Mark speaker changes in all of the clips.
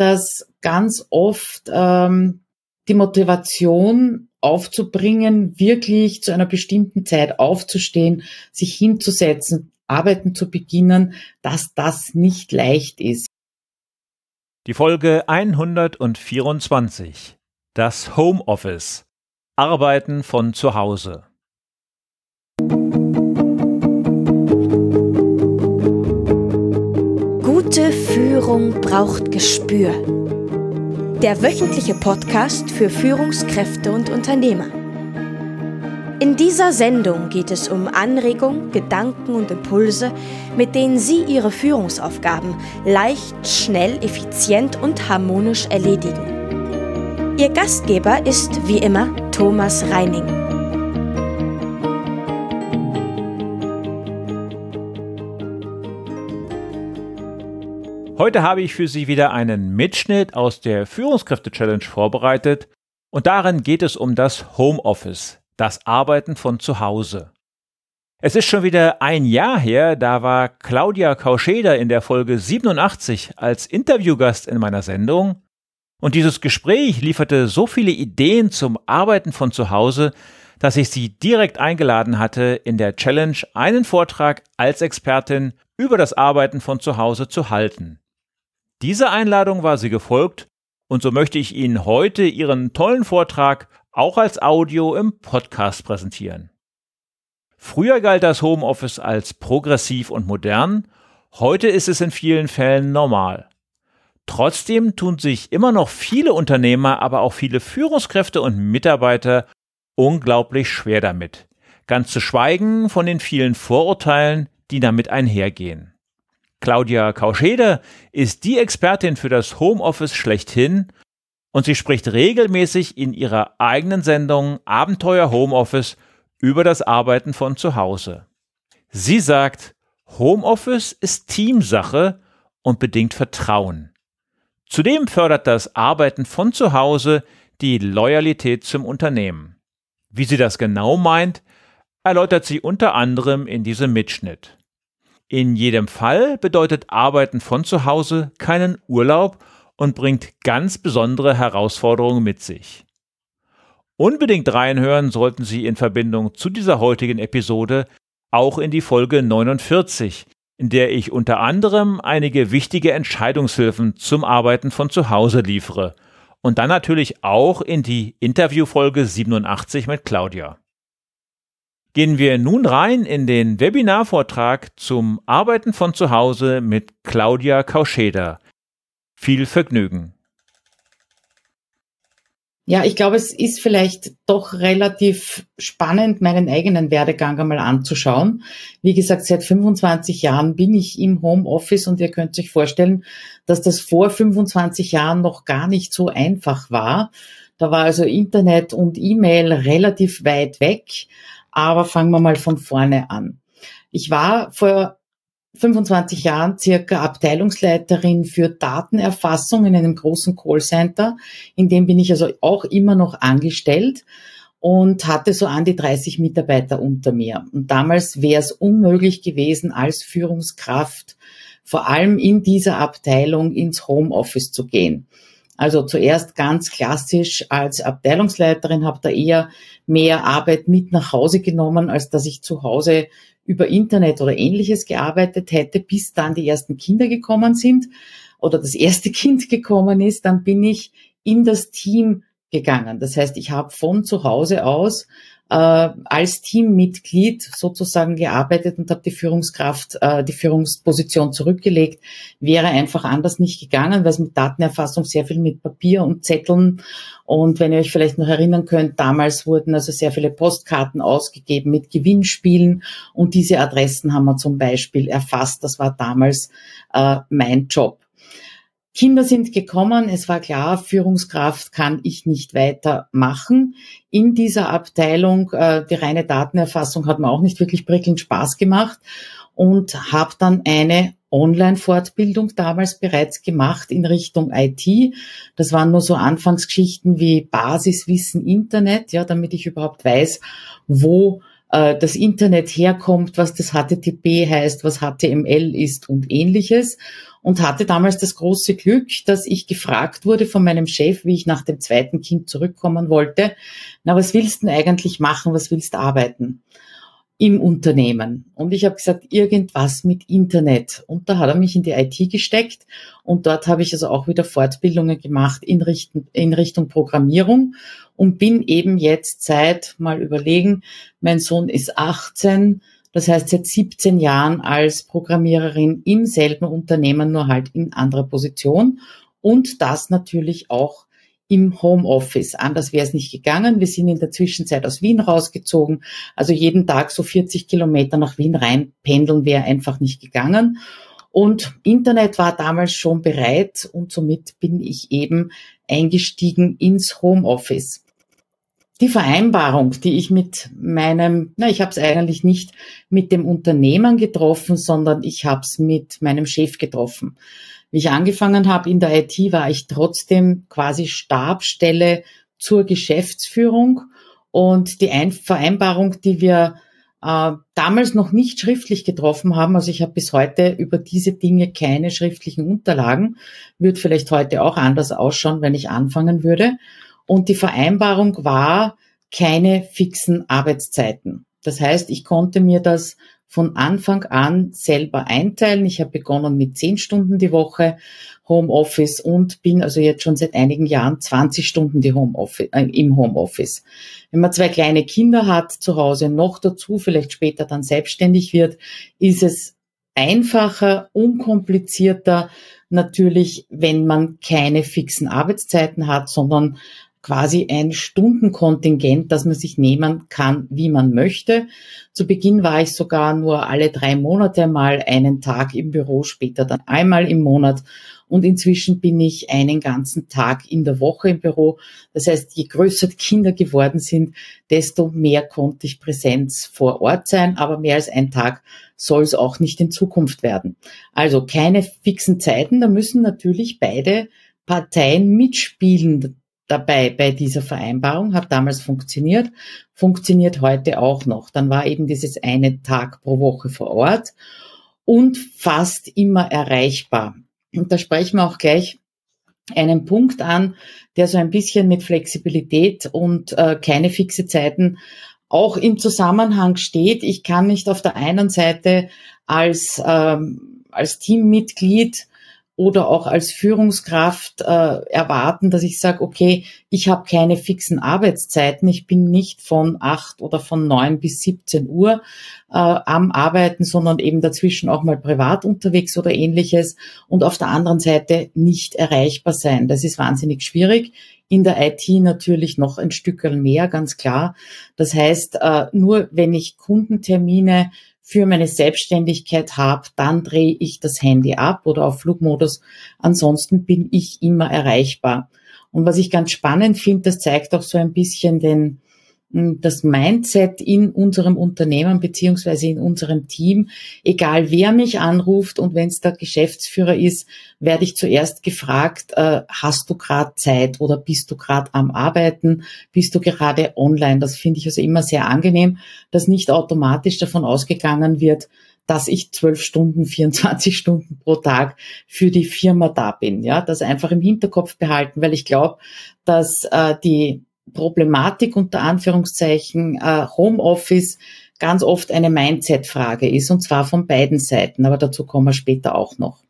Speaker 1: dass ganz oft ähm, die Motivation aufzubringen, wirklich zu einer bestimmten Zeit aufzustehen, sich hinzusetzen, arbeiten zu beginnen, dass das nicht leicht ist.
Speaker 2: Die Folge 124. Das Homeoffice. Arbeiten von zu Hause.
Speaker 3: Führung braucht Gespür. Der wöchentliche Podcast für Führungskräfte und Unternehmer. In dieser Sendung geht es um Anregungen, Gedanken und Impulse, mit denen Sie Ihre Führungsaufgaben leicht, schnell, effizient und harmonisch erledigen. Ihr Gastgeber ist wie immer Thomas Reining.
Speaker 2: Heute habe ich für Sie wieder einen Mitschnitt aus der Führungskräfte-Challenge vorbereitet und darin geht es um das Homeoffice, das Arbeiten von zu Hause. Es ist schon wieder ein Jahr her, da war Claudia Kauscheder in der Folge 87 als Interviewgast in meiner Sendung und dieses Gespräch lieferte so viele Ideen zum Arbeiten von zu Hause, dass ich sie direkt eingeladen hatte, in der Challenge einen Vortrag als Expertin über das Arbeiten von zu Hause zu halten. Dieser Einladung war sie gefolgt und so möchte ich Ihnen heute Ihren tollen Vortrag auch als Audio im Podcast präsentieren. Früher galt das Homeoffice als progressiv und modern, heute ist es in vielen Fällen normal. Trotzdem tun sich immer noch viele Unternehmer, aber auch viele Führungskräfte und Mitarbeiter unglaublich schwer damit. Ganz zu schweigen von den vielen Vorurteilen, die damit einhergehen. Claudia Kauschede ist die Expertin für das Homeoffice schlechthin und sie spricht regelmäßig in ihrer eigenen Sendung Abenteuer Homeoffice über das Arbeiten von zu Hause. Sie sagt, Homeoffice ist Teamsache und bedingt Vertrauen. Zudem fördert das Arbeiten von zu Hause die Loyalität zum Unternehmen. Wie sie das genau meint, erläutert sie unter anderem in diesem Mitschnitt. In jedem Fall bedeutet Arbeiten von zu Hause keinen Urlaub und bringt ganz besondere Herausforderungen mit sich. Unbedingt reinhören sollten Sie in Verbindung zu dieser heutigen Episode auch in die Folge 49, in der ich unter anderem einige wichtige Entscheidungshilfen zum Arbeiten von zu Hause liefere und dann natürlich auch in die Interviewfolge 87 mit Claudia. Gehen wir nun rein in den Webinarvortrag zum Arbeiten von zu Hause mit Claudia Kauscheder. Viel Vergnügen.
Speaker 1: Ja, ich glaube, es ist vielleicht doch relativ spannend, meinen eigenen Werdegang einmal anzuschauen. Wie gesagt, seit 25 Jahren bin ich im Homeoffice und ihr könnt euch vorstellen, dass das vor 25 Jahren noch gar nicht so einfach war. Da war also Internet und E-Mail relativ weit weg. Aber fangen wir mal von vorne an. Ich war vor 25 Jahren circa Abteilungsleiterin für Datenerfassung in einem großen Callcenter. In dem bin ich also auch immer noch angestellt und hatte so an die 30 Mitarbeiter unter mir. Und damals wäre es unmöglich gewesen, als Führungskraft vor allem in dieser Abteilung ins Homeoffice zu gehen. Also zuerst ganz klassisch als Abteilungsleiterin habe da eher mehr Arbeit mit nach Hause genommen, als dass ich zu Hause über Internet oder ähnliches gearbeitet hätte, bis dann die ersten Kinder gekommen sind oder das erste Kind gekommen ist, dann bin ich in das Team gegangen. Das heißt, ich habe von zu Hause aus äh, als Teammitglied sozusagen gearbeitet und habe die Führungskraft, äh, die Führungsposition zurückgelegt. Wäre einfach anders nicht gegangen, weil es mit Datenerfassung sehr viel mit Papier und Zetteln und wenn ihr euch vielleicht noch erinnern könnt, damals wurden also sehr viele Postkarten ausgegeben mit Gewinnspielen und diese Adressen haben wir zum Beispiel erfasst. Das war damals äh, mein Job. Kinder sind gekommen, es war klar, Führungskraft kann ich nicht weitermachen. In dieser Abteilung, äh, die reine Datenerfassung hat mir auch nicht wirklich prickelnd Spaß gemacht und habe dann eine Online-Fortbildung damals bereits gemacht in Richtung IT. Das waren nur so Anfangsgeschichten wie Basiswissen Internet, ja, damit ich überhaupt weiß, wo äh, das Internet herkommt, was das HTTP heißt, was HTML ist und ähnliches. Und hatte damals das große Glück, dass ich gefragt wurde von meinem Chef, wie ich nach dem zweiten Kind zurückkommen wollte. Na, was willst du eigentlich machen? Was willst du arbeiten? im Unternehmen. Und ich habe gesagt, irgendwas mit Internet. Und da hat er mich in die IT gesteckt. Und dort habe ich also auch wieder Fortbildungen gemacht in, Richtung, in Richtung Programmierung und bin eben jetzt seit, mal überlegen, mein Sohn ist 18, das heißt seit 17 Jahren als Programmiererin im selben Unternehmen, nur halt in anderer Position. Und das natürlich auch im Homeoffice. Anders wäre es nicht gegangen. Wir sind in der Zwischenzeit aus Wien rausgezogen. Also jeden Tag so 40 Kilometer nach Wien rein pendeln wäre einfach nicht gegangen. Und Internet war damals schon bereit und somit bin ich eben eingestiegen ins Homeoffice. Die Vereinbarung, die ich mit meinem, na, ich habe es eigentlich nicht mit dem Unternehmen getroffen, sondern ich habe es mit meinem Chef getroffen. Wie ich angefangen habe in der IT, war ich trotzdem quasi Stabstelle zur Geschäftsführung. Und die Ein Vereinbarung, die wir äh, damals noch nicht schriftlich getroffen haben, also ich habe bis heute über diese Dinge keine schriftlichen Unterlagen, wird vielleicht heute auch anders ausschauen, wenn ich anfangen würde. Und die Vereinbarung war keine fixen Arbeitszeiten. Das heißt, ich konnte mir das von Anfang an selber einteilen. Ich habe begonnen mit zehn Stunden die Woche Homeoffice und bin also jetzt schon seit einigen Jahren 20 Stunden die Homeoffice, äh, im Homeoffice. Wenn man zwei kleine Kinder hat zu Hause, noch dazu vielleicht später dann selbstständig wird, ist es einfacher, unkomplizierter natürlich, wenn man keine fixen Arbeitszeiten hat, sondern quasi ein Stundenkontingent, das man sich nehmen kann, wie man möchte. Zu Beginn war ich sogar nur alle drei Monate mal einen Tag im Büro, später dann einmal im Monat. Und inzwischen bin ich einen ganzen Tag in der Woche im Büro. Das heißt, je größer die Kinder geworden sind, desto mehr konnte ich Präsenz vor Ort sein. Aber mehr als ein Tag soll es auch nicht in Zukunft werden. Also keine fixen Zeiten. Da müssen natürlich beide Parteien mitspielen dabei bei dieser Vereinbarung, hat damals funktioniert, funktioniert heute auch noch. Dann war eben dieses eine Tag pro Woche vor Ort und fast immer erreichbar. Und da sprechen wir auch gleich einen Punkt an, der so ein bisschen mit Flexibilität und äh, keine fixe Zeiten auch im Zusammenhang steht. Ich kann nicht auf der einen Seite als, ähm, als Teammitglied oder auch als Führungskraft äh, erwarten, dass ich sage, okay, ich habe keine fixen Arbeitszeiten, ich bin nicht von acht oder von neun bis 17 Uhr äh, am Arbeiten, sondern eben dazwischen auch mal privat unterwegs oder ähnliches und auf der anderen Seite nicht erreichbar sein. Das ist wahnsinnig schwierig. In der IT natürlich noch ein Stück mehr, ganz klar. Das heißt, äh, nur wenn ich Kundentermine für meine Selbstständigkeit habe, dann drehe ich das Handy ab oder auf Flugmodus. Ansonsten bin ich immer erreichbar. Und was ich ganz spannend finde, das zeigt auch so ein bisschen den, das Mindset in unserem Unternehmen beziehungsweise in unserem Team, egal wer mich anruft und wenn es der Geschäftsführer ist, werde ich zuerst gefragt, äh, hast du gerade Zeit oder bist du gerade am Arbeiten, bist du gerade online? Das finde ich also immer sehr angenehm, dass nicht automatisch davon ausgegangen wird, dass ich zwölf Stunden, 24 Stunden pro Tag für die Firma da bin. Ja, das einfach im Hinterkopf behalten, weil ich glaube, dass äh, die Problematik unter Anführungszeichen äh, Homeoffice ganz oft eine Mindset-Frage ist, und zwar von beiden Seiten, aber dazu kommen wir später auch noch.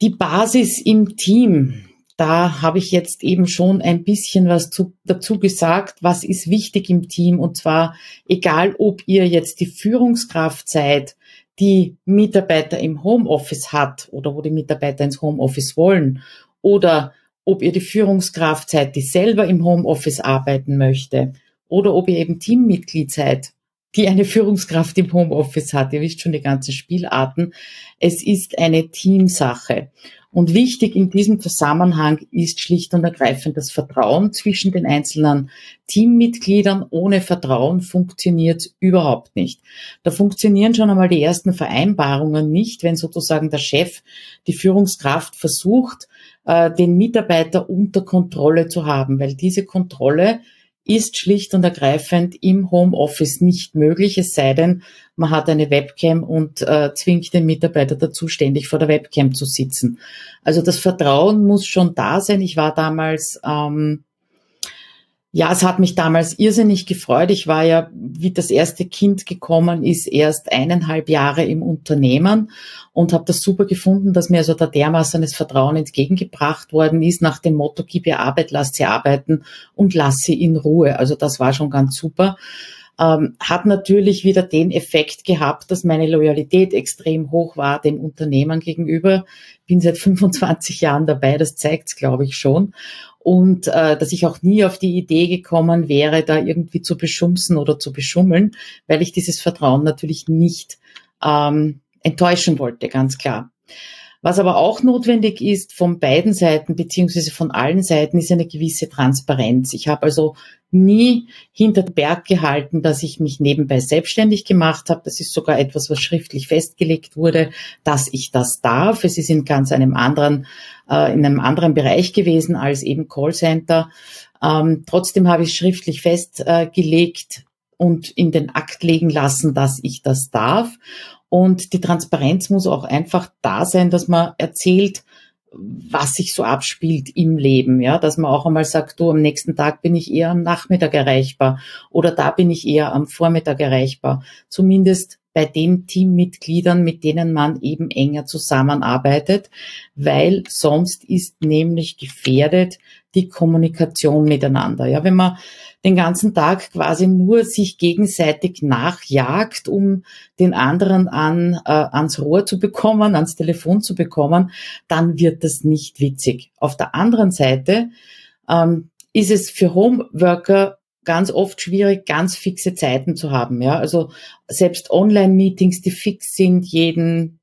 Speaker 1: Die Basis im Team, da habe ich jetzt eben schon ein bisschen was zu, dazu gesagt, was ist wichtig im Team, und zwar egal, ob ihr jetzt die Führungskraft seid, die Mitarbeiter im Homeoffice hat oder wo die Mitarbeiter ins Homeoffice wollen oder ob ihr die Führungskraft seid, die selber im Homeoffice arbeiten möchte, oder ob ihr eben Teammitglied seid, die eine Führungskraft im Homeoffice hat. Ihr wisst schon die ganzen Spielarten. Es ist eine Teamsache. Und wichtig in diesem Zusammenhang ist schlicht und ergreifend das Vertrauen zwischen den einzelnen Teammitgliedern. Ohne Vertrauen funktioniert überhaupt nicht. Da funktionieren schon einmal die ersten Vereinbarungen nicht, wenn sozusagen der Chef, die Führungskraft versucht, äh, den Mitarbeiter unter Kontrolle zu haben, weil diese Kontrolle ist schlicht und ergreifend im Homeoffice nicht möglich, es sei denn, man hat eine Webcam und äh, zwingt den Mitarbeiter dazu, ständig vor der Webcam zu sitzen. Also das Vertrauen muss schon da sein. Ich war damals ähm, ja, es hat mich damals irrsinnig gefreut. Ich war ja, wie das erste Kind gekommen ist, erst eineinhalb Jahre im Unternehmen und habe das super gefunden, dass mir also da dermaßen das Vertrauen entgegengebracht worden ist nach dem Motto, gib ihr Arbeit, lass sie arbeiten und lass sie in Ruhe. Also das war schon ganz super. Ähm, hat natürlich wieder den Effekt gehabt, dass meine Loyalität extrem hoch war dem Unternehmen gegenüber. Bin seit 25 Jahren dabei, das zeigt's, glaube ich, schon und äh, dass ich auch nie auf die Idee gekommen wäre, da irgendwie zu beschumsen oder zu beschummeln, weil ich dieses Vertrauen natürlich nicht ähm, enttäuschen wollte, ganz klar. Was aber auch notwendig ist von beiden Seiten beziehungsweise von allen Seiten ist eine gewisse Transparenz. Ich habe also nie hinter Berg gehalten, dass ich mich nebenbei selbstständig gemacht habe. Das ist sogar etwas, was schriftlich festgelegt wurde, dass ich das darf. Es ist in ganz einem anderen, äh, in einem anderen Bereich gewesen als eben Callcenter. Ähm, trotzdem habe ich schriftlich festgelegt und in den Akt legen lassen, dass ich das darf. Und die Transparenz muss auch einfach da sein, dass man erzählt, was sich so abspielt im Leben, ja, dass man auch einmal sagt, du, am nächsten Tag bin ich eher am Nachmittag erreichbar oder da bin ich eher am Vormittag erreichbar. Zumindest bei den Teammitgliedern, mit denen man eben enger zusammenarbeitet, weil sonst ist nämlich gefährdet die Kommunikation miteinander. Ja, wenn man den ganzen Tag quasi nur sich gegenseitig nachjagt, um den anderen an, äh, ans Rohr zu bekommen, ans Telefon zu bekommen, dann wird das nicht witzig. Auf der anderen Seite ähm, ist es für Homeworker ganz oft schwierig, ganz fixe Zeiten zu haben. Ja, also selbst Online-Meetings, die fix sind, jeden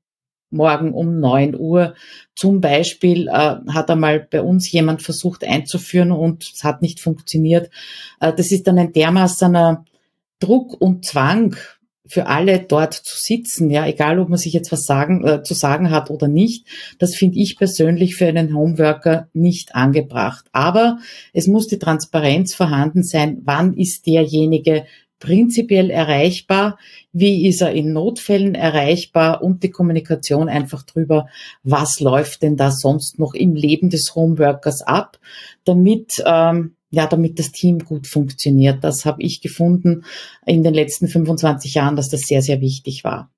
Speaker 1: morgen um neun Uhr. Zum Beispiel äh, hat einmal bei uns jemand versucht einzuführen und es hat nicht funktioniert. Äh, das ist dann ein dermaßener Druck und Zwang für alle dort zu sitzen, ja, egal ob man sich jetzt was sagen, äh, zu sagen hat oder nicht. Das finde ich persönlich für einen Homeworker nicht angebracht. Aber es muss die Transparenz vorhanden sein, wann ist derjenige prinzipiell erreichbar, wie ist er in Notfällen erreichbar und die Kommunikation einfach drüber, was läuft denn da sonst noch im Leben des Homeworkers ab, damit ähm, ja, damit das Team gut funktioniert. Das habe ich gefunden in den letzten 25 Jahren, dass das sehr, sehr wichtig war.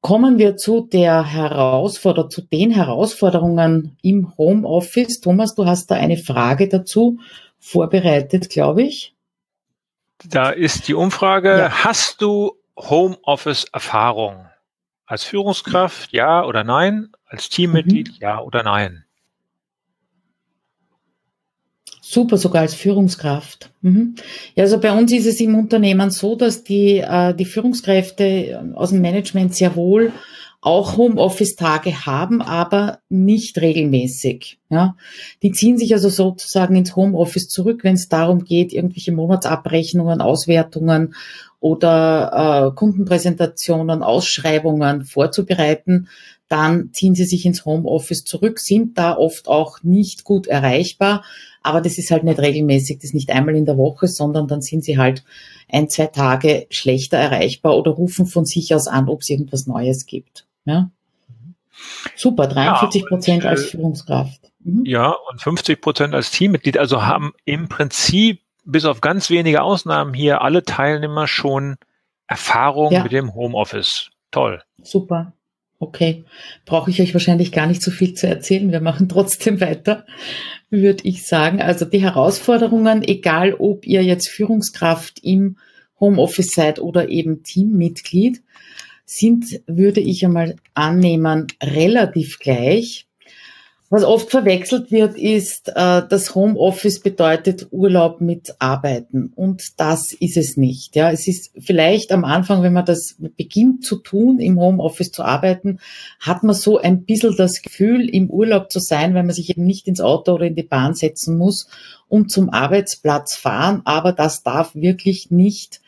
Speaker 1: Kommen wir zu der Herausforderung, zu den Herausforderungen im Homeoffice. Thomas, du hast da eine Frage dazu vorbereitet, glaube ich.
Speaker 2: Da ist die Umfrage, ja. hast du Homeoffice-Erfahrung? Als Führungskraft ja oder nein? Als Teammitglied mhm. ja oder nein?
Speaker 1: Super, sogar als Führungskraft. Mhm. Ja, also bei uns ist es im Unternehmen so, dass die, äh, die Führungskräfte aus dem Management sehr wohl auch Homeoffice-Tage haben, aber nicht regelmäßig. Ja, die ziehen sich also sozusagen ins Homeoffice zurück, wenn es darum geht, irgendwelche Monatsabrechnungen, Auswertungen oder äh, Kundenpräsentationen, Ausschreibungen vorzubereiten. Dann ziehen sie sich ins Homeoffice zurück, sind da oft auch nicht gut erreichbar, aber das ist halt nicht regelmäßig, das ist nicht einmal in der Woche, sondern dann sind sie halt ein, zwei Tage schlechter erreichbar oder rufen von sich aus an, ob es irgendwas Neues gibt. Ja. Super, 43 Prozent ja, als äh, Führungskraft.
Speaker 2: Mhm. Ja, und 50 Prozent als Teammitglied. Also haben im Prinzip bis auf ganz wenige Ausnahmen hier alle Teilnehmer schon Erfahrung ja. mit dem Homeoffice. Toll.
Speaker 1: Super. Okay. Brauche ich euch wahrscheinlich gar nicht so viel zu erzählen. Wir machen trotzdem weiter, würde ich sagen. Also die Herausforderungen, egal ob ihr jetzt Führungskraft im Homeoffice seid oder eben Teammitglied, sind, würde ich einmal annehmen, relativ gleich. Was oft verwechselt wird, ist, äh, das Homeoffice bedeutet Urlaub mit Arbeiten. Und das ist es nicht. Ja, es ist vielleicht am Anfang, wenn man das beginnt zu tun, im Homeoffice zu arbeiten, hat man so ein bisschen das Gefühl, im Urlaub zu sein, weil man sich eben nicht ins Auto oder in die Bahn setzen muss und zum Arbeitsplatz fahren. Aber das darf wirklich nicht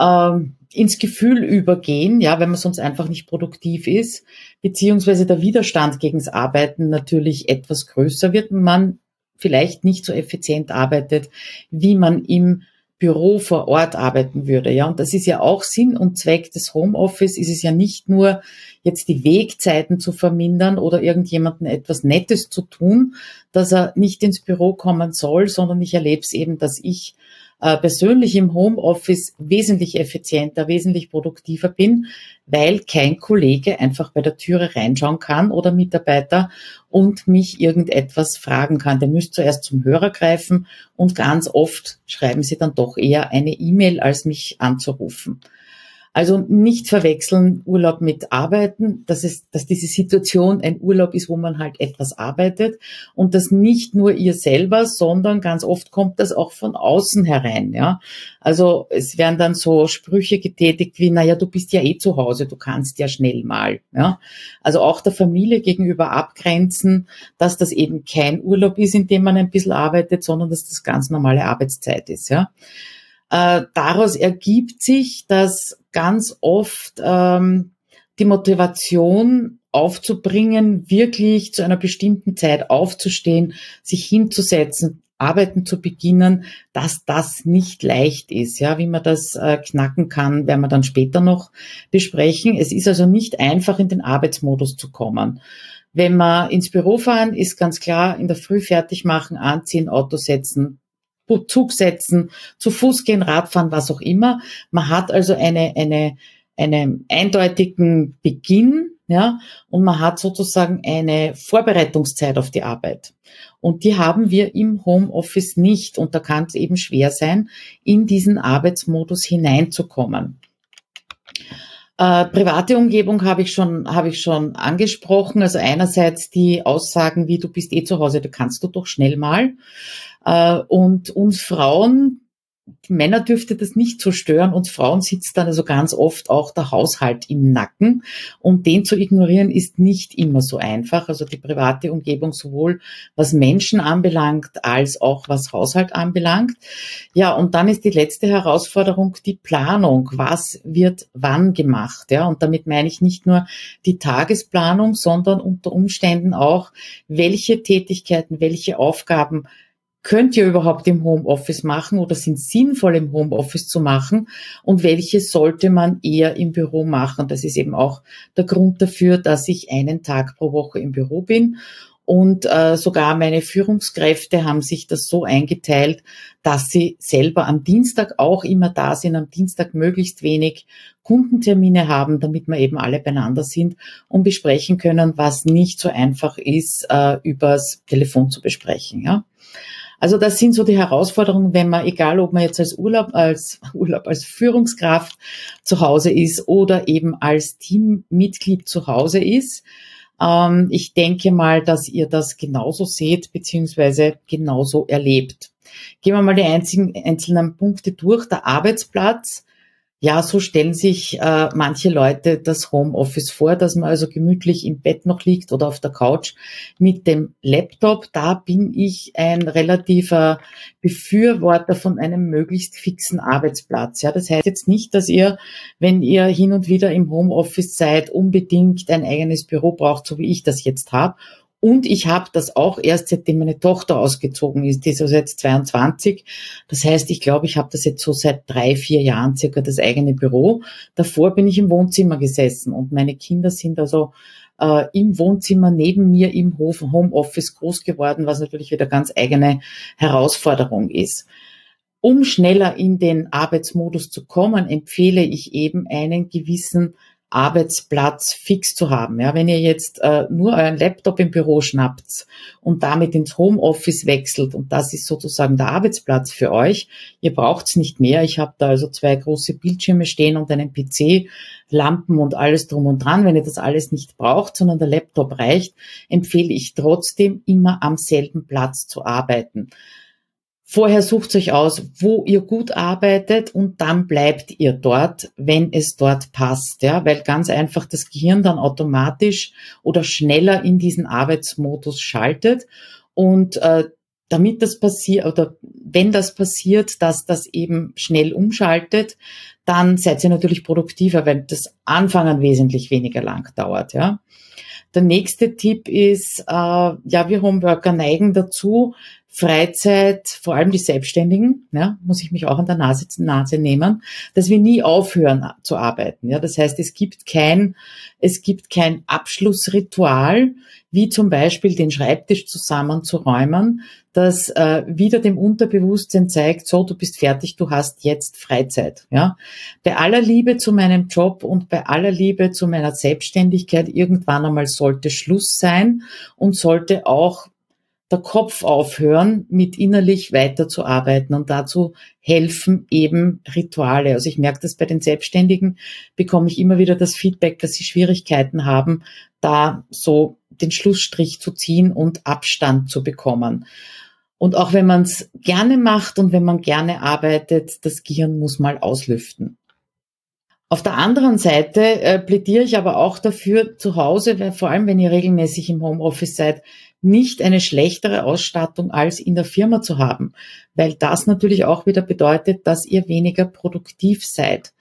Speaker 1: ähm, ins Gefühl übergehen, ja, wenn man sonst einfach nicht produktiv ist, beziehungsweise der Widerstand gegens Arbeiten natürlich etwas größer wird. Man vielleicht nicht so effizient arbeitet, wie man im Büro vor Ort arbeiten würde. Ja, und das ist ja auch Sinn und Zweck des Homeoffice. Ist es ja nicht nur jetzt die Wegzeiten zu vermindern oder irgendjemanden etwas Nettes zu tun, dass er nicht ins Büro kommen soll, sondern ich erlebe es eben, dass ich äh, persönlich im Homeoffice wesentlich effizienter, wesentlich produktiver bin, weil kein Kollege einfach bei der Türe reinschauen kann oder Mitarbeiter und mich irgendetwas fragen kann. Der müsste zuerst zum Hörer greifen und ganz oft schreiben sie dann doch eher eine E-Mail, als mich anzurufen. Also nicht verwechseln Urlaub mit Arbeiten, dass es, dass diese Situation ein Urlaub ist, wo man halt etwas arbeitet und das nicht nur ihr selber, sondern ganz oft kommt das auch von außen herein, ja. Also es werden dann so Sprüche getätigt wie, naja, du bist ja eh zu Hause, du kannst ja schnell mal, ja. Also auch der Familie gegenüber abgrenzen, dass das eben kein Urlaub ist, in dem man ein bisschen arbeitet, sondern dass das ganz normale Arbeitszeit ist, ja. Äh, daraus ergibt sich, dass ganz oft ähm, die Motivation aufzubringen, wirklich zu einer bestimmten Zeit aufzustehen, sich hinzusetzen, arbeiten zu beginnen, dass das nicht leicht ist. Ja, wie man das äh, knacken kann, werden wir dann später noch besprechen. Es ist also nicht einfach, in den Arbeitsmodus zu kommen. Wenn wir ins Büro fahren, ist ganz klar, in der Früh fertig machen, anziehen, Auto setzen, Zug setzen, zu Fuß gehen, Radfahren, was auch immer. Man hat also eine, eine, einen eindeutigen Beginn, ja, und man hat sozusagen eine Vorbereitungszeit auf die Arbeit. Und die haben wir im Homeoffice nicht. Und da kann es eben schwer sein, in diesen Arbeitsmodus hineinzukommen. Äh, private Umgebung habe ich schon, habe ich schon angesprochen. Also einerseits die Aussagen wie du bist eh zu Hause, da kannst du doch schnell mal. Äh, und uns Frauen, Männer dürfte das nicht so stören. Uns Frauen sitzt dann also ganz oft auch der Haushalt im Nacken. Und den zu ignorieren ist nicht immer so einfach. Also die private Umgebung sowohl was Menschen anbelangt als auch was Haushalt anbelangt. Ja, und dann ist die letzte Herausforderung die Planung. Was wird wann gemacht? Ja, und damit meine ich nicht nur die Tagesplanung, sondern unter Umständen auch, welche Tätigkeiten, welche Aufgaben könnt ihr überhaupt im Homeoffice machen oder sind sinnvoll im Homeoffice zu machen und welche sollte man eher im Büro machen. Das ist eben auch der Grund dafür, dass ich einen Tag pro Woche im Büro bin. Und äh, sogar meine Führungskräfte haben sich das so eingeteilt, dass sie selber am Dienstag auch immer da sind, am Dienstag möglichst wenig Kundentermine haben, damit wir eben alle beieinander sind und besprechen können, was nicht so einfach ist, äh, übers Telefon zu besprechen. Ja? Also das sind so die Herausforderungen, wenn man, egal ob man jetzt als Urlaub, als Urlaub, als Führungskraft zu Hause ist oder eben als Teammitglied zu Hause ist. Ähm, ich denke mal, dass ihr das genauso seht, beziehungsweise genauso erlebt. Gehen wir mal die einzigen, einzelnen Punkte durch. Der Arbeitsplatz ja, so stellen sich äh, manche Leute das Homeoffice vor, dass man also gemütlich im Bett noch liegt oder auf der Couch mit dem Laptop. Da bin ich ein relativer Befürworter von einem möglichst fixen Arbeitsplatz. Ja, das heißt jetzt nicht, dass ihr, wenn ihr hin und wieder im Homeoffice seid, unbedingt ein eigenes Büro braucht, so wie ich das jetzt habe und ich habe das auch erst, seitdem meine Tochter ausgezogen ist, die ist also jetzt 22. Das heißt, ich glaube, ich habe das jetzt so seit drei, vier Jahren circa das eigene Büro. Davor bin ich im Wohnzimmer gesessen und meine Kinder sind also äh, im Wohnzimmer neben mir im Hof, Homeoffice groß geworden, was natürlich wieder ganz eigene Herausforderung ist. Um schneller in den Arbeitsmodus zu kommen, empfehle ich eben einen gewissen Arbeitsplatz fix zu haben. Ja, wenn ihr jetzt äh, nur euren Laptop im Büro schnappt und damit ins Homeoffice wechselt und das ist sozusagen der Arbeitsplatz für euch, ihr braucht's nicht mehr. Ich habe da also zwei große Bildschirme stehen und einen PC, Lampen und alles drum und dran. Wenn ihr das alles nicht braucht, sondern der Laptop reicht, empfehle ich trotzdem immer am selben Platz zu arbeiten. Vorher sucht euch aus, wo ihr gut arbeitet und dann bleibt ihr dort, wenn es dort passt, ja, weil ganz einfach das Gehirn dann automatisch oder schneller in diesen Arbeitsmodus schaltet und äh, damit das passiert oder wenn das passiert, dass das eben schnell umschaltet, dann seid ihr natürlich produktiver, weil das Anfangen wesentlich weniger lang dauert, ja. Der nächste Tipp ist, äh, ja, wir Homeworker neigen dazu, Freizeit, vor allem die Selbstständigen, ja, muss ich mich auch an der Nase, Nase nehmen, dass wir nie aufhören zu arbeiten. Ja, das heißt, es gibt kein, es gibt kein Abschlussritual, wie zum Beispiel den Schreibtisch zusammenzuräumen, das äh, wieder dem Unterbewusstsein zeigt, so, du bist fertig, du hast jetzt Freizeit. Ja, bei aller Liebe zu meinem Job und bei aller Liebe zu meiner Selbstständigkeit, irgendwann einmal sollte Schluss sein und sollte auch der Kopf aufhören, mit innerlich weiterzuarbeiten und dazu helfen eben Rituale. Also ich merke das bei den Selbstständigen, bekomme ich immer wieder das Feedback, dass sie Schwierigkeiten haben, da so den Schlussstrich zu ziehen und Abstand zu bekommen. Und auch wenn man es gerne macht und wenn man gerne arbeitet, das Gehirn muss mal auslüften. Auf der anderen Seite äh, plädiere ich aber auch dafür, zu Hause, vor allem wenn ihr regelmäßig im Homeoffice seid, nicht eine schlechtere Ausstattung als in der Firma zu haben, weil das natürlich auch wieder bedeutet, dass ihr weniger produktiv seid.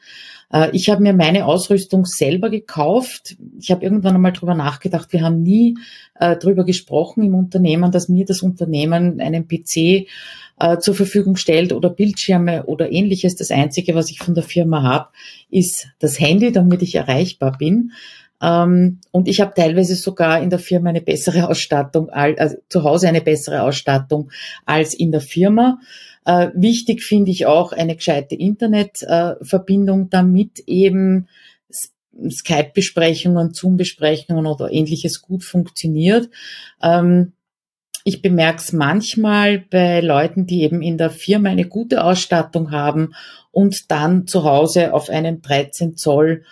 Speaker 1: Äh, ich habe mir meine Ausrüstung selber gekauft. Ich habe irgendwann einmal drüber nachgedacht. Wir haben nie äh, drüber gesprochen im Unternehmen, dass mir das Unternehmen einen PC äh, zur Verfügung stellt oder Bildschirme oder ähnliches. Das Einzige, was ich von der Firma habe, ist das Handy, damit ich erreichbar bin. Ähm, und ich habe teilweise sogar in der Firma eine bessere Ausstattung, also zu Hause eine bessere Ausstattung als in der Firma. Äh, wichtig finde ich auch eine gescheite Internetverbindung, äh, damit eben Skype-Besprechungen, Zoom-Besprechungen oder ähnliches gut funktioniert. Ähm, ich bemerke es manchmal bei Leuten, die eben in der Firma eine gute Ausstattung haben und dann zu Hause auf einem 13 Zoll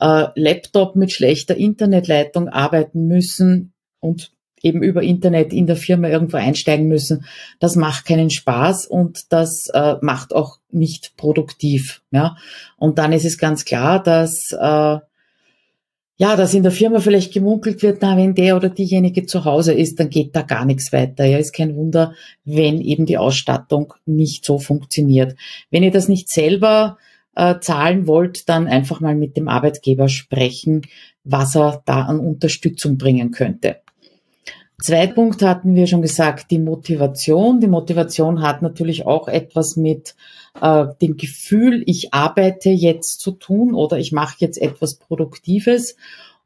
Speaker 1: äh, Laptop mit schlechter Internetleitung arbeiten müssen und eben über Internet in der Firma irgendwo einsteigen müssen, das macht keinen Spaß und das äh, macht auch nicht produktiv. Ja? Und dann ist es ganz klar, dass äh, ja, dass in der Firma vielleicht gemunkelt wird, na, wenn der oder diejenige zu Hause ist, dann geht da gar nichts weiter. Ja, ist kein Wunder, wenn eben die Ausstattung nicht so funktioniert. Wenn ihr das nicht selber äh, zahlen wollt, dann einfach mal mit dem Arbeitgeber sprechen, was er da an Unterstützung bringen könnte. Zweiter Punkt hatten wir schon gesagt, die Motivation. Die Motivation hat natürlich auch etwas mit äh, dem Gefühl, ich arbeite jetzt zu tun oder ich mache jetzt etwas Produktives.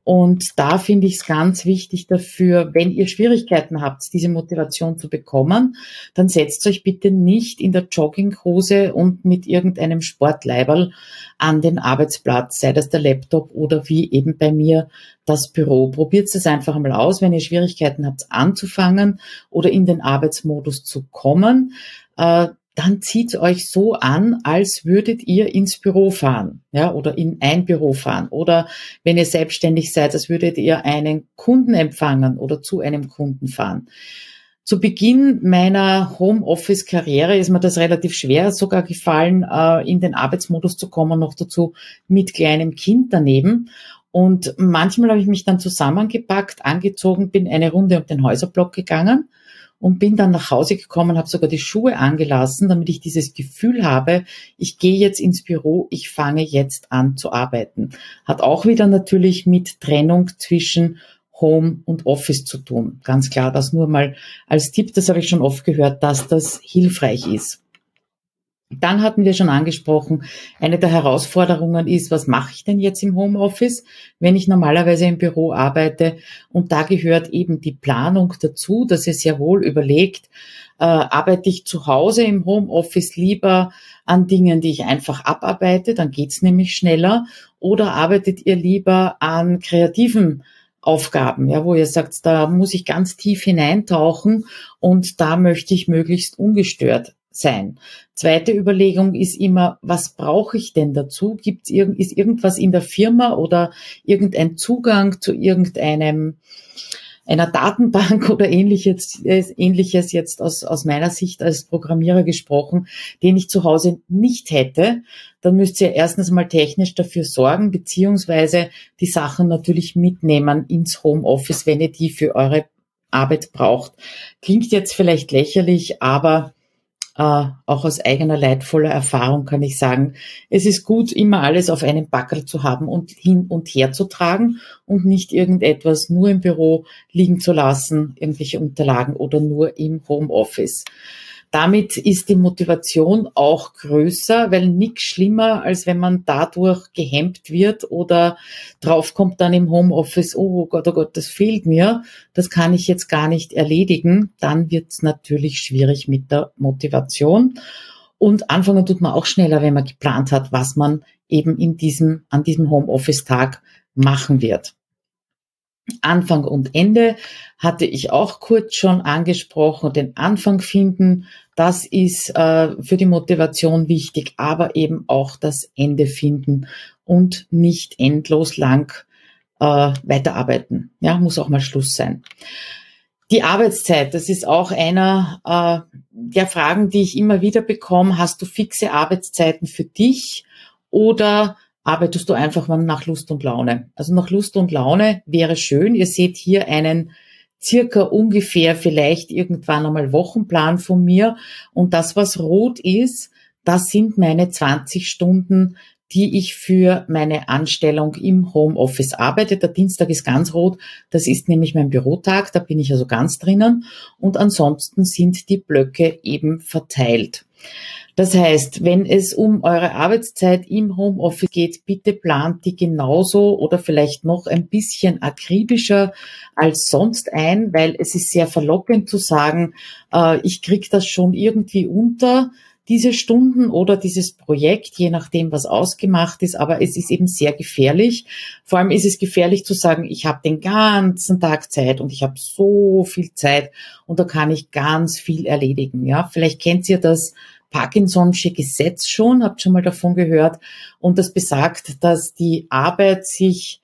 Speaker 1: Und da finde ich es ganz wichtig dafür, wenn ihr Schwierigkeiten habt, diese Motivation zu bekommen, dann setzt euch bitte nicht in der Jogginghose und mit irgendeinem Sportleiberl an den Arbeitsplatz, sei das der Laptop oder wie eben bei mir das Büro. Probiert es einfach einmal aus, wenn ihr Schwierigkeiten habt anzufangen oder in den Arbeitsmodus zu kommen. Äh, dann zieht euch so an, als würdet ihr ins Büro fahren, ja, oder in ein Büro fahren. Oder wenn ihr selbstständig seid, als würdet ihr einen Kunden empfangen oder zu einem Kunden fahren. Zu Beginn meiner Homeoffice-Karriere ist mir das relativ schwer sogar gefallen, äh, in den Arbeitsmodus zu kommen, noch dazu mit kleinem Kind daneben. Und manchmal habe ich mich dann zusammengepackt, angezogen, bin eine Runde um den Häuserblock gegangen und bin dann nach Hause gekommen, habe sogar die Schuhe angelassen, damit ich dieses Gefühl habe, ich gehe jetzt ins Büro, ich fange jetzt an zu arbeiten. Hat auch wieder natürlich mit Trennung zwischen Home und Office zu tun. Ganz klar, das nur mal als Tipp, das habe ich schon oft gehört, dass das hilfreich ist. Dann hatten wir schon angesprochen, eine der Herausforderungen ist, was mache ich denn jetzt im Homeoffice, wenn ich normalerweise im Büro arbeite? Und da gehört eben die Planung dazu, dass ihr sehr wohl überlegt, äh, arbeite ich zu Hause im Homeoffice lieber an Dingen, die ich einfach abarbeite, dann geht's nämlich schneller, oder arbeitet ihr lieber an kreativen Aufgaben, ja, wo ihr sagt, da muss ich ganz tief hineintauchen und da möchte ich möglichst ungestört sein. Zweite Überlegung ist immer, was brauche ich denn dazu? Gibt's irgend, ist irgendwas in der Firma oder irgendein Zugang zu irgendeinem einer Datenbank oder ähnliches, ähnliches jetzt aus, aus meiner Sicht als Programmierer gesprochen, den ich zu Hause nicht hätte, dann müsst ihr erstens mal technisch dafür sorgen, beziehungsweise die Sachen natürlich mitnehmen ins Homeoffice, wenn ihr die für eure Arbeit braucht. Klingt jetzt vielleicht lächerlich, aber äh, auch aus eigener leidvoller Erfahrung kann ich sagen, es ist gut, immer alles auf einem Backel zu haben und hin und her zu tragen und nicht irgendetwas nur im Büro liegen zu lassen, irgendwelche Unterlagen oder nur im Homeoffice. Damit ist die Motivation auch größer, weil nichts schlimmer, als wenn man dadurch gehemmt wird oder draufkommt dann im Homeoffice, oh Gott, oh Gott, das fehlt mir, das kann ich jetzt gar nicht erledigen. Dann wird es natürlich schwierig mit der Motivation. Und anfangen tut man auch schneller, wenn man geplant hat, was man eben in diesem, an diesem Homeoffice-Tag machen wird. Anfang und Ende hatte ich auch kurz schon angesprochen. Den Anfang finden, das ist äh, für die Motivation wichtig, aber eben auch das Ende finden und nicht endlos lang äh, weiterarbeiten. Ja, muss auch mal Schluss sein. Die Arbeitszeit, das ist auch einer äh, der Fragen, die ich immer wieder bekomme. Hast du fixe Arbeitszeiten für dich oder arbeitest du einfach mal nach Lust und Laune. Also nach Lust und Laune wäre schön. Ihr seht hier einen circa ungefähr vielleicht irgendwann einmal Wochenplan von mir. Und das, was rot ist, das sind meine 20 Stunden, die ich für meine Anstellung im Homeoffice arbeite. Der Dienstag ist ganz rot. Das ist nämlich mein Bürotag. Da bin ich also ganz drinnen. Und ansonsten sind die Blöcke eben verteilt. Das heißt, wenn es um eure Arbeitszeit im Homeoffice geht, bitte plant die genauso oder vielleicht noch ein bisschen akribischer als sonst ein, weil es ist sehr verlockend zu sagen, äh, ich kriege das schon irgendwie unter diese Stunden oder dieses Projekt, je nachdem, was ausgemacht ist. Aber es ist eben sehr gefährlich. Vor allem ist es gefährlich zu sagen, ich habe den ganzen Tag Zeit und ich habe so viel Zeit und da kann ich ganz viel erledigen. Ja, vielleicht kennt ihr das Parkinson'sche Gesetz schon, habt schon mal davon gehört. Und das besagt, dass die Arbeit sich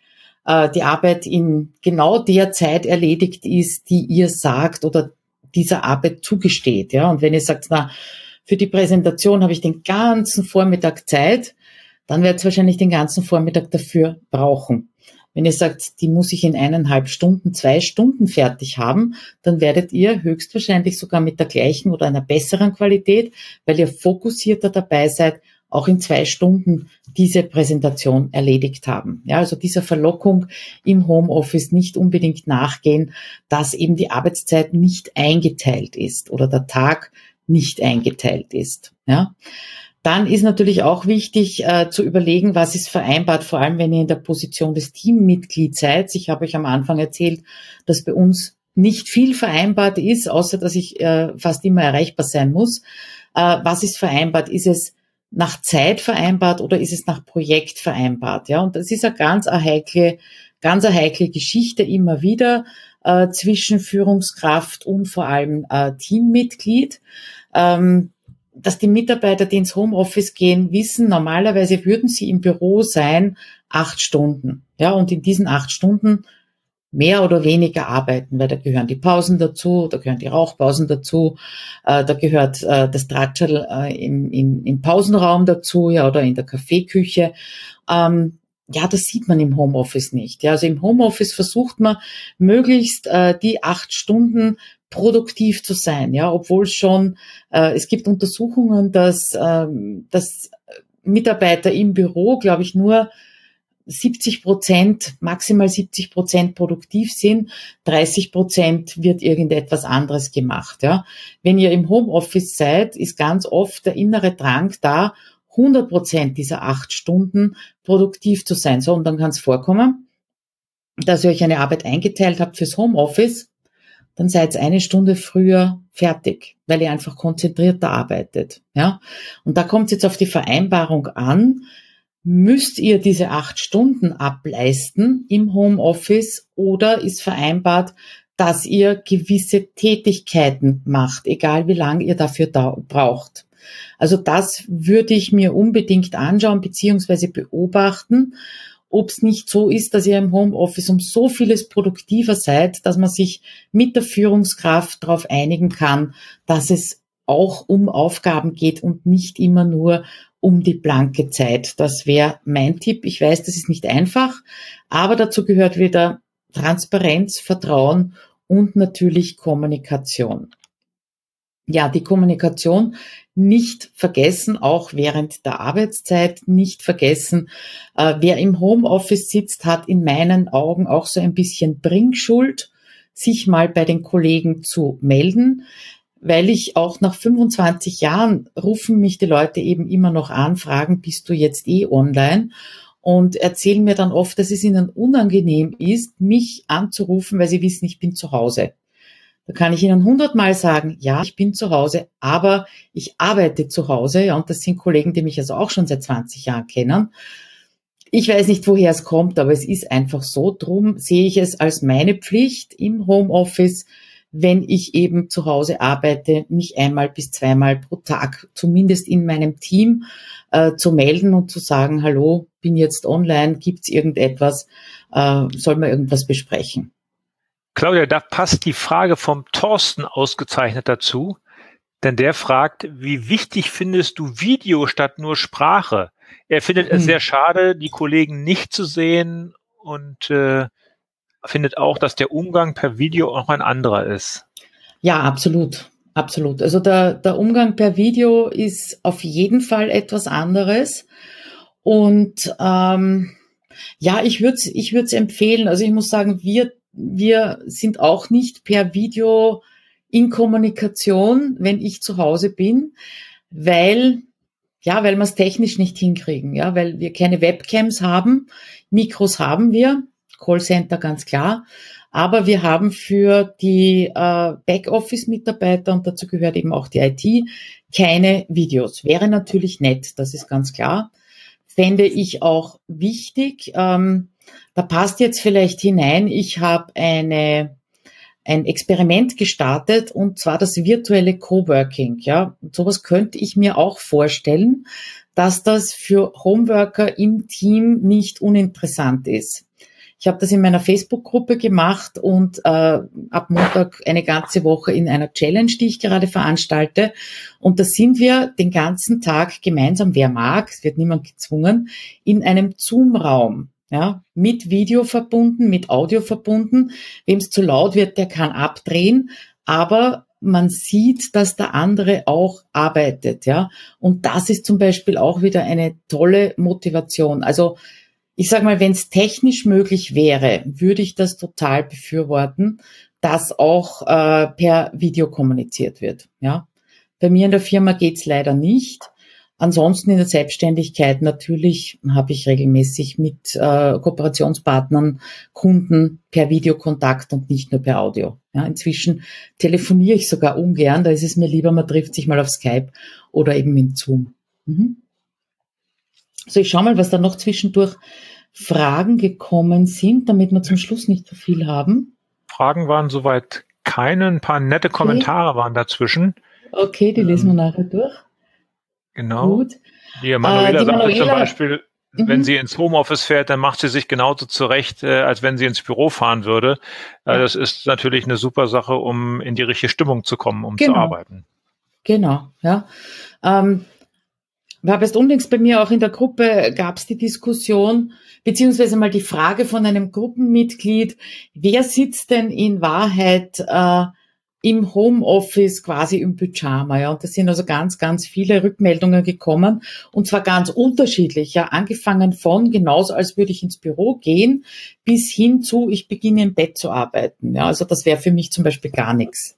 Speaker 1: äh, die Arbeit in genau der Zeit erledigt ist, die ihr sagt oder dieser Arbeit zugesteht. Ja, und wenn ihr sagt, na, für die Präsentation habe ich den ganzen Vormittag Zeit, dann werdet ihr wahrscheinlich den ganzen Vormittag dafür brauchen. Wenn ihr sagt, die muss ich in eineinhalb Stunden, zwei Stunden fertig haben, dann werdet ihr höchstwahrscheinlich sogar mit der gleichen oder einer besseren Qualität, weil ihr fokussierter dabei seid, auch in zwei Stunden diese Präsentation erledigt haben. Ja, also dieser Verlockung im Homeoffice nicht unbedingt nachgehen, dass eben die Arbeitszeit nicht eingeteilt ist oder der Tag nicht eingeteilt ist. Ja. Dann ist natürlich auch wichtig äh, zu überlegen, was ist vereinbart, vor allem wenn ihr in der Position des Teammitglieds seid. Ich habe euch am Anfang erzählt, dass bei uns nicht viel vereinbart ist, außer dass ich äh, fast immer erreichbar sein muss. Äh, was ist vereinbart? Ist es nach Zeit vereinbart oder ist es nach Projekt vereinbart? Ja, und das ist eine ganz eine heikle, ganz eine heikle Geschichte immer wieder äh, zwischen Führungskraft und vor allem äh, Teammitglied. Ähm, dass die Mitarbeiter, die ins Homeoffice gehen, wissen, normalerweise würden sie im Büro sein acht Stunden. Ja, und in diesen acht Stunden mehr oder weniger arbeiten, weil da gehören die Pausen dazu, da gehören die Rauchpausen dazu, äh, da gehört äh, das Tratschel äh, im, im, im Pausenraum dazu, ja, oder in der Kaffeeküche. Ähm, ja, das sieht man im Homeoffice nicht. Ja, also im Homeoffice versucht man möglichst äh, die acht Stunden produktiv zu sein, ja, obwohl schon äh, es gibt Untersuchungen, dass, ähm, dass Mitarbeiter im Büro, glaube ich, nur 70 Prozent, maximal 70 Prozent produktiv sind, 30 Prozent wird irgendetwas anderes gemacht. Ja. Wenn ihr im Homeoffice seid, ist ganz oft der innere Drang da, 100 Prozent dieser acht Stunden produktiv zu sein. So, und dann kann es vorkommen, dass ihr euch eine Arbeit eingeteilt habt fürs Homeoffice dann seid eine Stunde früher fertig, weil ihr einfach konzentrierter arbeitet. Ja? Und da kommt es jetzt auf die Vereinbarung an. Müsst ihr diese acht Stunden ableisten im Homeoffice oder ist vereinbart, dass ihr gewisse Tätigkeiten macht, egal wie lange ihr dafür da braucht. Also das würde ich mir unbedingt anschauen bzw. beobachten ob es nicht so ist, dass ihr im Homeoffice um so vieles produktiver seid, dass man sich mit der Führungskraft darauf einigen kann, dass es auch um Aufgaben geht und nicht immer nur um die blanke Zeit. Das wäre mein Tipp. Ich weiß, das ist nicht einfach, aber dazu gehört wieder Transparenz, Vertrauen und natürlich Kommunikation. Ja, die Kommunikation nicht vergessen, auch während der Arbeitszeit nicht vergessen. Äh, wer im Homeoffice sitzt, hat in meinen Augen auch so ein bisschen Bringschuld, sich mal bei den Kollegen zu melden, weil ich auch nach 25 Jahren rufen mich die Leute eben immer noch an, fragen, bist du jetzt eh online? Und erzählen mir dann oft, dass es ihnen unangenehm ist, mich anzurufen, weil sie wissen, ich bin zu Hause. Da kann ich Ihnen hundertmal sagen, ja, ich bin zu Hause, aber ich arbeite zu Hause. Ja, und das sind Kollegen, die mich also auch schon seit 20 Jahren kennen. Ich weiß nicht, woher es kommt, aber es ist einfach so. Drum sehe ich es als meine Pflicht im Homeoffice, wenn ich eben zu Hause arbeite, mich einmal bis zweimal pro Tag, zumindest in meinem Team, äh, zu melden und zu sagen, hallo, bin jetzt online, gibt's irgendetwas, äh, soll man irgendwas besprechen.
Speaker 4: Claudia, da passt die Frage vom Thorsten ausgezeichnet dazu, denn der fragt, wie wichtig findest du Video statt nur Sprache? Er findet hm. es sehr schade, die Kollegen nicht zu sehen und äh, findet auch, dass der Umgang per Video auch ein anderer ist.
Speaker 1: Ja, absolut. Absolut. Also der, der Umgang per Video ist auf jeden Fall etwas anderes. Und ähm, ja, ich würde es ich würd's empfehlen. Also ich muss sagen, wir wir sind auch nicht per Video in Kommunikation, wenn ich zu Hause bin, weil ja, weil wir es technisch nicht hinkriegen, ja, weil wir keine Webcams haben, Mikros haben wir, Callcenter ganz klar, aber wir haben für die äh, Backoffice-Mitarbeiter und dazu gehört eben auch die IT keine Videos. Wäre natürlich nett, das ist ganz klar. Fände ich auch wichtig. Ähm, da passt jetzt vielleicht hinein, ich habe eine ein Experiment gestartet und zwar das virtuelle Coworking. Ja, und sowas könnte ich mir auch vorstellen, dass das für Homeworker im Team nicht uninteressant ist. Ich habe das in meiner Facebook-Gruppe gemacht und äh, ab Montag eine ganze Woche in einer Challenge, die ich gerade veranstalte. Und da sind wir den ganzen Tag gemeinsam, wer mag, es wird niemand gezwungen, in einem Zoom-Raum ja, mit Video verbunden, mit Audio verbunden. Wem es zu laut wird, der kann abdrehen, aber man sieht, dass der andere auch arbeitet, ja. Und das ist zum Beispiel auch wieder eine tolle Motivation. Also ich sage mal, wenn es technisch möglich wäre, würde ich das total befürworten, dass auch äh, per Video kommuniziert wird. Ja, bei mir in der Firma geht's leider nicht. Ansonsten in der Selbstständigkeit natürlich habe ich regelmäßig mit äh, Kooperationspartnern, Kunden per Videokontakt und nicht nur per Audio. Ja, inzwischen telefoniere ich sogar ungern, da ist es mir lieber, man trifft sich mal auf Skype oder eben in Zoom. Mhm. So, ich schaue mal, was da noch zwischendurch Fragen gekommen sind, damit wir zum Schluss nicht zu viel haben.
Speaker 4: Fragen waren soweit keine, ein paar nette Kommentare okay. waren dazwischen.
Speaker 1: Okay, die lesen wir ähm, nachher durch.
Speaker 4: Genau. Gut. Die Manuela, äh, Manuela zum Beispiel, mhm. wenn sie ins Homeoffice fährt, dann macht sie sich genauso zurecht, äh, als wenn sie ins Büro fahren würde. Äh. Das ist natürlich eine super Sache, um in die richtige Stimmung zu kommen, um genau. zu arbeiten.
Speaker 1: Genau, ja. Ähm, war jetzt unlängst bei mir auch in der Gruppe, gab es die Diskussion, beziehungsweise mal die Frage von einem Gruppenmitglied, wer sitzt denn in Wahrheit äh, im Homeoffice quasi im Pyjama. Ja, und da sind also ganz, ganz viele Rückmeldungen gekommen und zwar ganz unterschiedlich. Ja, angefangen von genauso als würde ich ins Büro gehen bis hin zu ich beginne im Bett zu arbeiten. Ja, also das wäre für mich zum Beispiel gar nichts.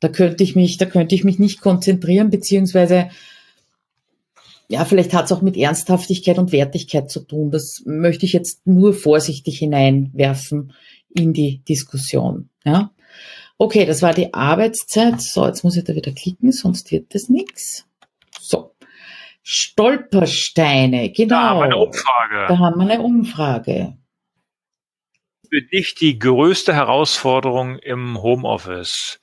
Speaker 1: Da könnte ich mich, da könnte ich mich nicht konzentrieren beziehungsweise ja, vielleicht hat es auch mit Ernsthaftigkeit und Wertigkeit zu tun. Das möchte ich jetzt nur vorsichtig hineinwerfen in die Diskussion. Ja. Okay, das war die Arbeitszeit. So, jetzt muss ich da wieder klicken, sonst wird das nichts. So. Stolpersteine, genau. Da
Speaker 4: haben wir eine Umfrage.
Speaker 1: Da haben wir eine Umfrage.
Speaker 4: Für dich die größte Herausforderung im Homeoffice?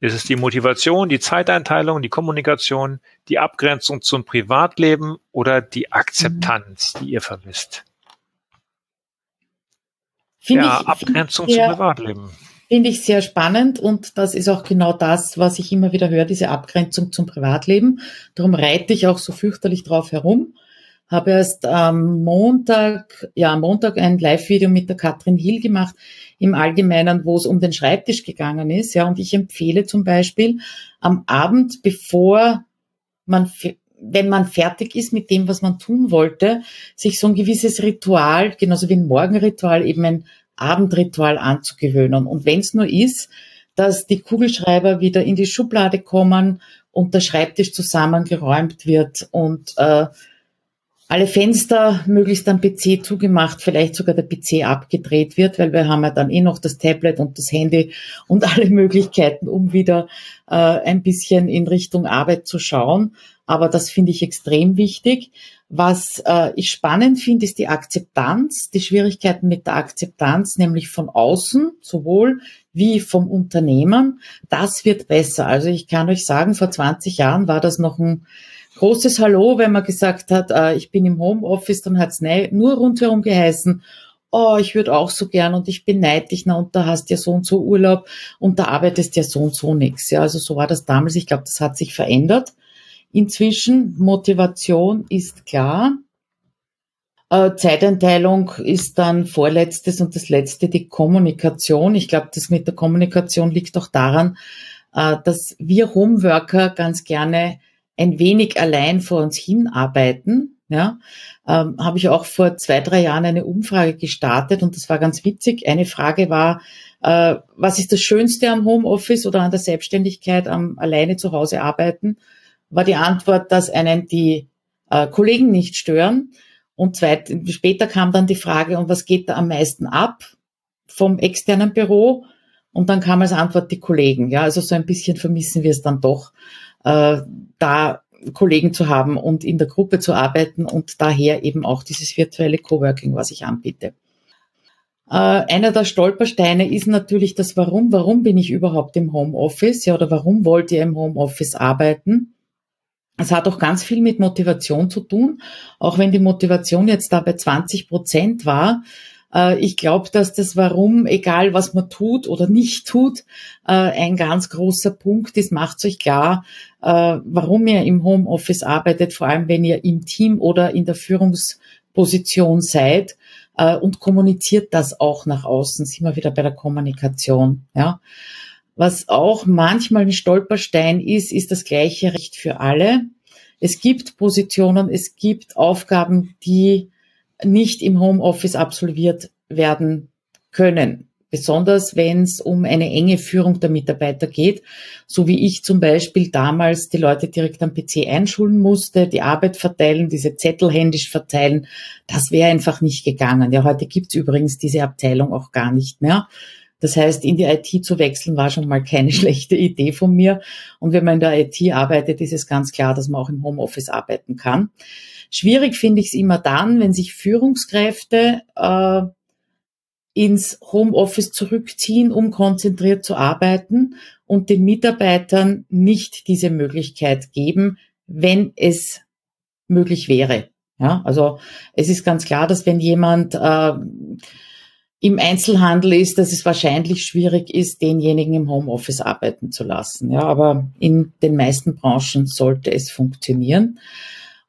Speaker 4: Ist es die Motivation, die Zeiteinteilung, die Kommunikation, die Abgrenzung zum Privatleben oder die Akzeptanz, die ihr vermisst?
Speaker 1: Find ja, ich, Abgrenzung zum Privatleben finde ich sehr spannend und das ist auch genau das, was ich immer wieder höre, diese Abgrenzung zum Privatleben. Darum reite ich auch so fürchterlich drauf herum. habe erst am Montag, ja, am Montag ein Live-Video mit der Katrin Hill gemacht im Allgemeinen, wo es um den Schreibtisch gegangen ist. Ja, und ich empfehle zum Beispiel am Abend, bevor man, wenn man fertig ist mit dem, was man tun wollte, sich so ein gewisses Ritual, genauso wie ein Morgenritual, eben ein Abendritual anzugewöhnen. Und wenn es nur ist, dass die Kugelschreiber wieder in die Schublade kommen und der Schreibtisch zusammengeräumt wird und äh, alle Fenster möglichst am PC zugemacht, vielleicht sogar der PC abgedreht wird, weil wir haben ja dann eh noch das Tablet und das Handy und alle Möglichkeiten, um wieder äh, ein bisschen in Richtung Arbeit zu schauen. Aber das finde ich extrem wichtig. Was äh, ich spannend finde, ist die Akzeptanz, die Schwierigkeiten mit der Akzeptanz, nämlich von außen, sowohl wie vom Unternehmen. Das wird besser. Also ich kann euch sagen, vor 20 Jahren war das noch ein großes Hallo, wenn man gesagt hat, äh, ich bin im Homeoffice, dann hat's nur rundherum geheißen, oh, ich würde auch so gern und ich beneide dich, na, und da hast ja so und so Urlaub und da arbeitest ja so und so nichts. Ja, also so war das damals. Ich glaube, das hat sich verändert. Inzwischen, Motivation ist klar. Äh, Zeiteinteilung ist dann vorletztes und das letzte die Kommunikation. Ich glaube, das mit der Kommunikation liegt auch daran, äh, dass wir Homeworker ganz gerne ein wenig allein vor uns hinarbeiten. Ja, ähm, habe ich auch vor zwei, drei Jahren eine Umfrage gestartet und das war ganz witzig. Eine Frage war, äh, was ist das Schönste am Homeoffice oder an der Selbstständigkeit, am alleine zu Hause arbeiten? War die Antwort, dass einen die äh, Kollegen nicht stören. Und zweit, später kam dann die Frage, und was geht da am meisten ab vom externen Büro? Und dann kam als Antwort die Kollegen. Ja, also so ein bisschen vermissen wir es dann doch äh, da Kollegen zu haben und in der Gruppe zu arbeiten und daher eben auch dieses virtuelle Coworking, was ich anbiete. Äh, einer der Stolpersteine ist natürlich das Warum. Warum bin ich überhaupt im Homeoffice? Ja, oder warum wollt ihr im Homeoffice arbeiten? Es hat auch ganz viel mit Motivation zu tun. Auch wenn die Motivation jetzt da bei 20 Prozent war, äh, ich glaube, dass das Warum, egal was man tut oder nicht tut, äh, ein ganz großer Punkt ist. Macht euch klar, äh, warum ihr im Homeoffice arbeitet, vor allem wenn ihr im Team oder in der Führungsposition seid und kommuniziert das auch nach außen. Sind wir wieder bei der Kommunikation, ja. Was auch manchmal ein Stolperstein ist, ist das gleiche Recht für alle. Es gibt Positionen, es gibt Aufgaben, die nicht im Homeoffice absolviert werden können. Besonders wenn es um eine enge Führung der Mitarbeiter geht, so wie ich zum Beispiel damals die Leute direkt am PC einschulen musste, die Arbeit verteilen, diese Zettel händisch verteilen, das wäre einfach nicht gegangen. Ja, heute gibt's übrigens diese Abteilung auch gar nicht mehr. Das heißt, in die IT zu wechseln war schon mal keine schlechte Idee von mir. Und wenn man in der IT arbeitet, ist es ganz klar, dass man auch im Homeoffice arbeiten kann. Schwierig finde ich es immer dann, wenn sich Führungskräfte äh, ins Homeoffice zurückziehen, um konzentriert zu arbeiten und den Mitarbeitern nicht diese Möglichkeit geben, wenn es möglich wäre. Ja, also es ist ganz klar, dass wenn jemand äh, im Einzelhandel ist, dass es wahrscheinlich schwierig ist, denjenigen im Homeoffice arbeiten zu lassen. Ja, aber in den meisten Branchen sollte es funktionieren.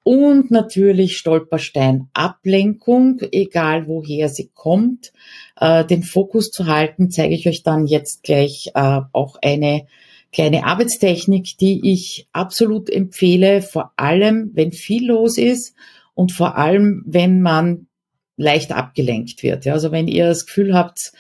Speaker 1: Und natürlich Stolperstein Ablenkung, egal woher sie kommt. Äh, den Fokus zu halten, zeige ich euch dann jetzt gleich äh, auch eine kleine Arbeitstechnik, die ich absolut empfehle, vor allem wenn viel los ist und vor allem wenn man leicht abgelenkt wird. Ja, also wenn ihr das Gefühl habt,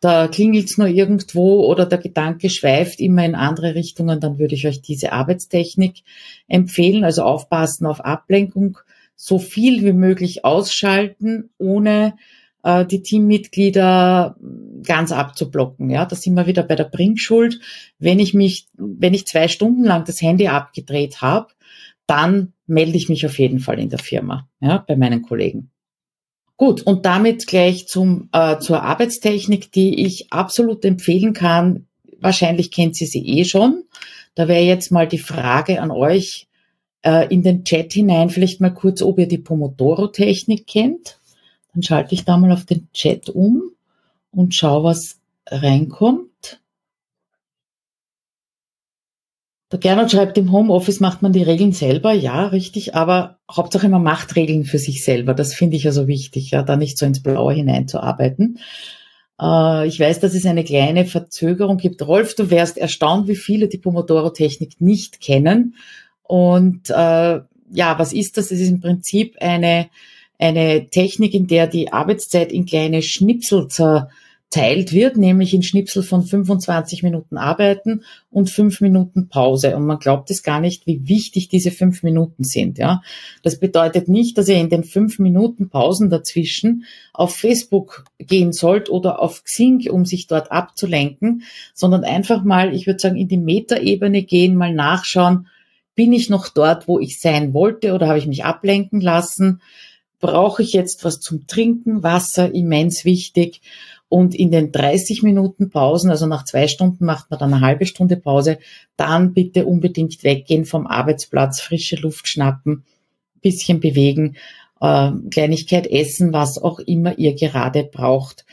Speaker 1: da klingelt's nur irgendwo oder der Gedanke schweift immer in andere Richtungen, dann würde ich euch diese Arbeitstechnik empfehlen. Also aufpassen auf Ablenkung, so viel wie möglich ausschalten, ohne äh, die Teammitglieder ganz abzublocken. Ja, da sind wir wieder bei der Bringschuld. Wenn ich mich, wenn ich zwei Stunden lang das Handy abgedreht habe, dann melde ich mich auf jeden Fall in der Firma, ja, bei meinen Kollegen. Gut, und damit gleich zum, äh, zur Arbeitstechnik, die ich absolut empfehlen kann. Wahrscheinlich kennt sie sie eh schon. Da wäre jetzt mal die Frage an euch äh, in den Chat hinein, vielleicht mal kurz, ob ihr die Pomodoro-Technik kennt. Dann schalte ich da mal auf den Chat um und schaue, was reinkommt. Der Gernot schreibt, im Homeoffice macht man die Regeln selber, ja, richtig, aber Hauptsache man macht Regeln für sich selber. Das finde ich also wichtig, ja, da nicht so ins Blaue hineinzuarbeiten. Äh, ich weiß, dass es eine kleine Verzögerung gibt. Rolf, du wärst erstaunt, wie viele die Pomodoro-Technik nicht kennen. Und äh, ja, was ist das? Es ist im Prinzip eine, eine Technik, in der die Arbeitszeit in kleine Schnipsel zer, geteilt wird, nämlich in Schnipsel von 25 Minuten arbeiten und fünf Minuten Pause. Und man glaubt es gar nicht, wie wichtig diese fünf Minuten sind. Ja, das bedeutet nicht, dass ihr in den fünf Minuten Pausen dazwischen auf Facebook gehen sollt oder auf Xing, um sich dort abzulenken, sondern einfach mal, ich würde sagen, in die Metaebene gehen, mal nachschauen, bin ich noch dort, wo ich sein wollte oder habe ich mich ablenken lassen? Brauche ich jetzt was zum Trinken? Wasser, immens wichtig. Und in den 30 Minuten Pausen, also nach zwei Stunden macht man dann eine halbe Stunde Pause, dann bitte unbedingt weggehen vom Arbeitsplatz, frische Luft schnappen, bisschen bewegen, äh, Kleinigkeit essen, was auch immer ihr gerade braucht.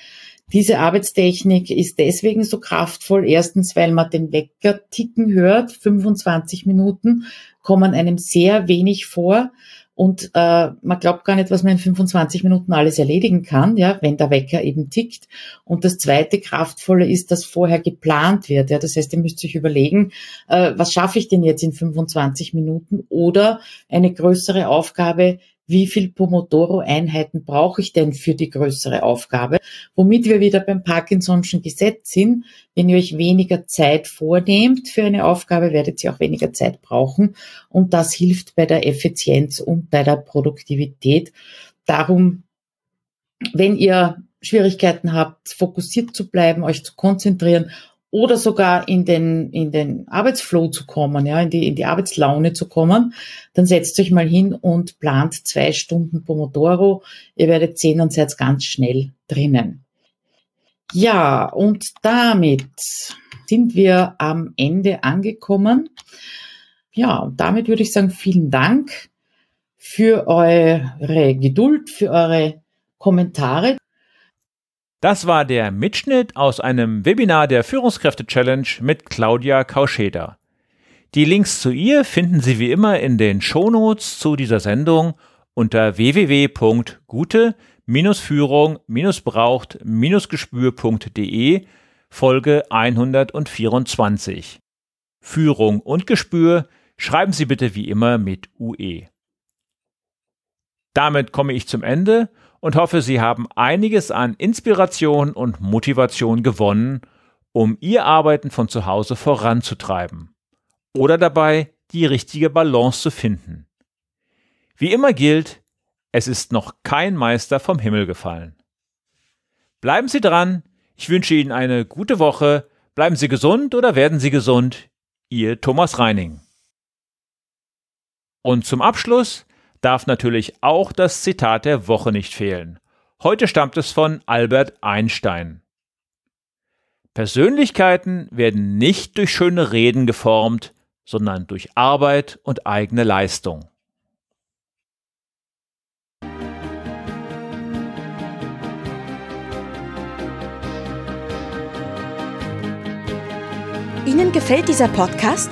Speaker 1: Diese Arbeitstechnik ist deswegen so kraftvoll. Erstens, weil man den Wecker ticken hört. 25 Minuten kommen einem sehr wenig vor. Und äh, man glaubt gar nicht, was man in 25 Minuten alles erledigen kann, ja, wenn der Wecker eben tickt. Und das zweite Kraftvolle ist, dass vorher geplant wird. Ja, das heißt, ihr müsst euch überlegen, äh, was schaffe ich denn jetzt in 25 Minuten? Oder eine größere Aufgabe, wie viel Pomodoro-Einheiten brauche ich denn für die größere Aufgabe, womit wir wieder beim Parkinson'schen Gesetz sind. Wenn ihr euch weniger Zeit vornehmt für eine Aufgabe, werdet ihr auch weniger Zeit brauchen und das hilft bei der Effizienz und bei der Produktivität. Darum, wenn ihr Schwierigkeiten habt, fokussiert zu bleiben, euch zu konzentrieren oder sogar in den, in den Arbeitsflow zu kommen, ja, in die, in die Arbeitslaune zu kommen, dann setzt euch mal hin und plant zwei Stunden Pomodoro. Ihr werdet sehen und seid ganz schnell drinnen. Ja, und damit sind wir am Ende angekommen. Ja, und damit würde ich sagen, vielen Dank für eure Geduld, für eure Kommentare.
Speaker 2: Das war der Mitschnitt aus einem Webinar der Führungskräfte Challenge mit Claudia Kauscheder. Die Links zu ihr finden Sie wie immer in den Shownotes zu dieser Sendung unter www.gute-führung-braucht-gespür.de Folge 124. Führung und Gespür schreiben Sie bitte wie immer mit UE. Damit komme ich zum Ende und hoffe, Sie haben einiges an Inspiration und Motivation gewonnen, um Ihr Arbeiten von zu Hause voranzutreiben oder dabei die richtige Balance zu finden. Wie immer gilt, es ist noch kein Meister vom Himmel gefallen. Bleiben Sie dran, ich wünsche Ihnen eine gute Woche, bleiben Sie gesund oder werden Sie gesund, Ihr Thomas Reining. Und zum Abschluss darf natürlich auch das Zitat der Woche nicht fehlen. Heute stammt es von Albert Einstein. Persönlichkeiten werden nicht durch schöne Reden geformt, sondern durch Arbeit und eigene Leistung.
Speaker 3: Ihnen gefällt dieser Podcast?